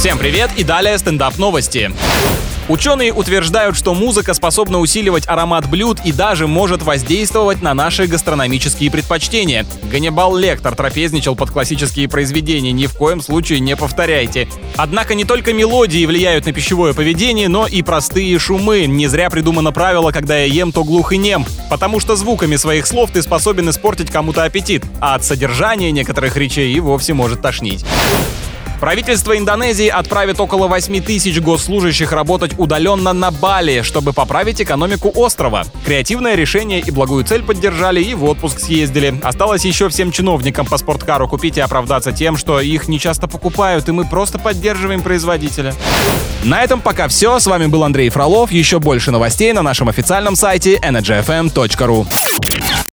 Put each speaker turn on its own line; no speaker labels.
Всем привет и далее стендап новости. Ученые утверждают, что музыка способна усиливать аромат блюд и даже может воздействовать на наши гастрономические предпочтения. Ганнибал Лектор трапезничал под классические произведения, ни в коем случае не повторяйте. Однако не только мелодии влияют на пищевое поведение, но и простые шумы. Не зря придумано правило «когда я ем, то глух и нем», потому что звуками своих слов ты способен испортить кому-то аппетит, а от содержания некоторых речей и вовсе может тошнить. Правительство Индонезии отправит около 8 тысяч госслужащих работать удаленно на Бали, чтобы поправить экономику острова. Креативное решение и благую цель поддержали и в отпуск съездили. Осталось еще всем чиновникам по спорткару купить и оправдаться тем, что их не часто покупают, и мы просто поддерживаем производителя. На этом пока все. С вами был Андрей Фролов. Еще больше новостей на нашем официальном сайте energyfm.ru.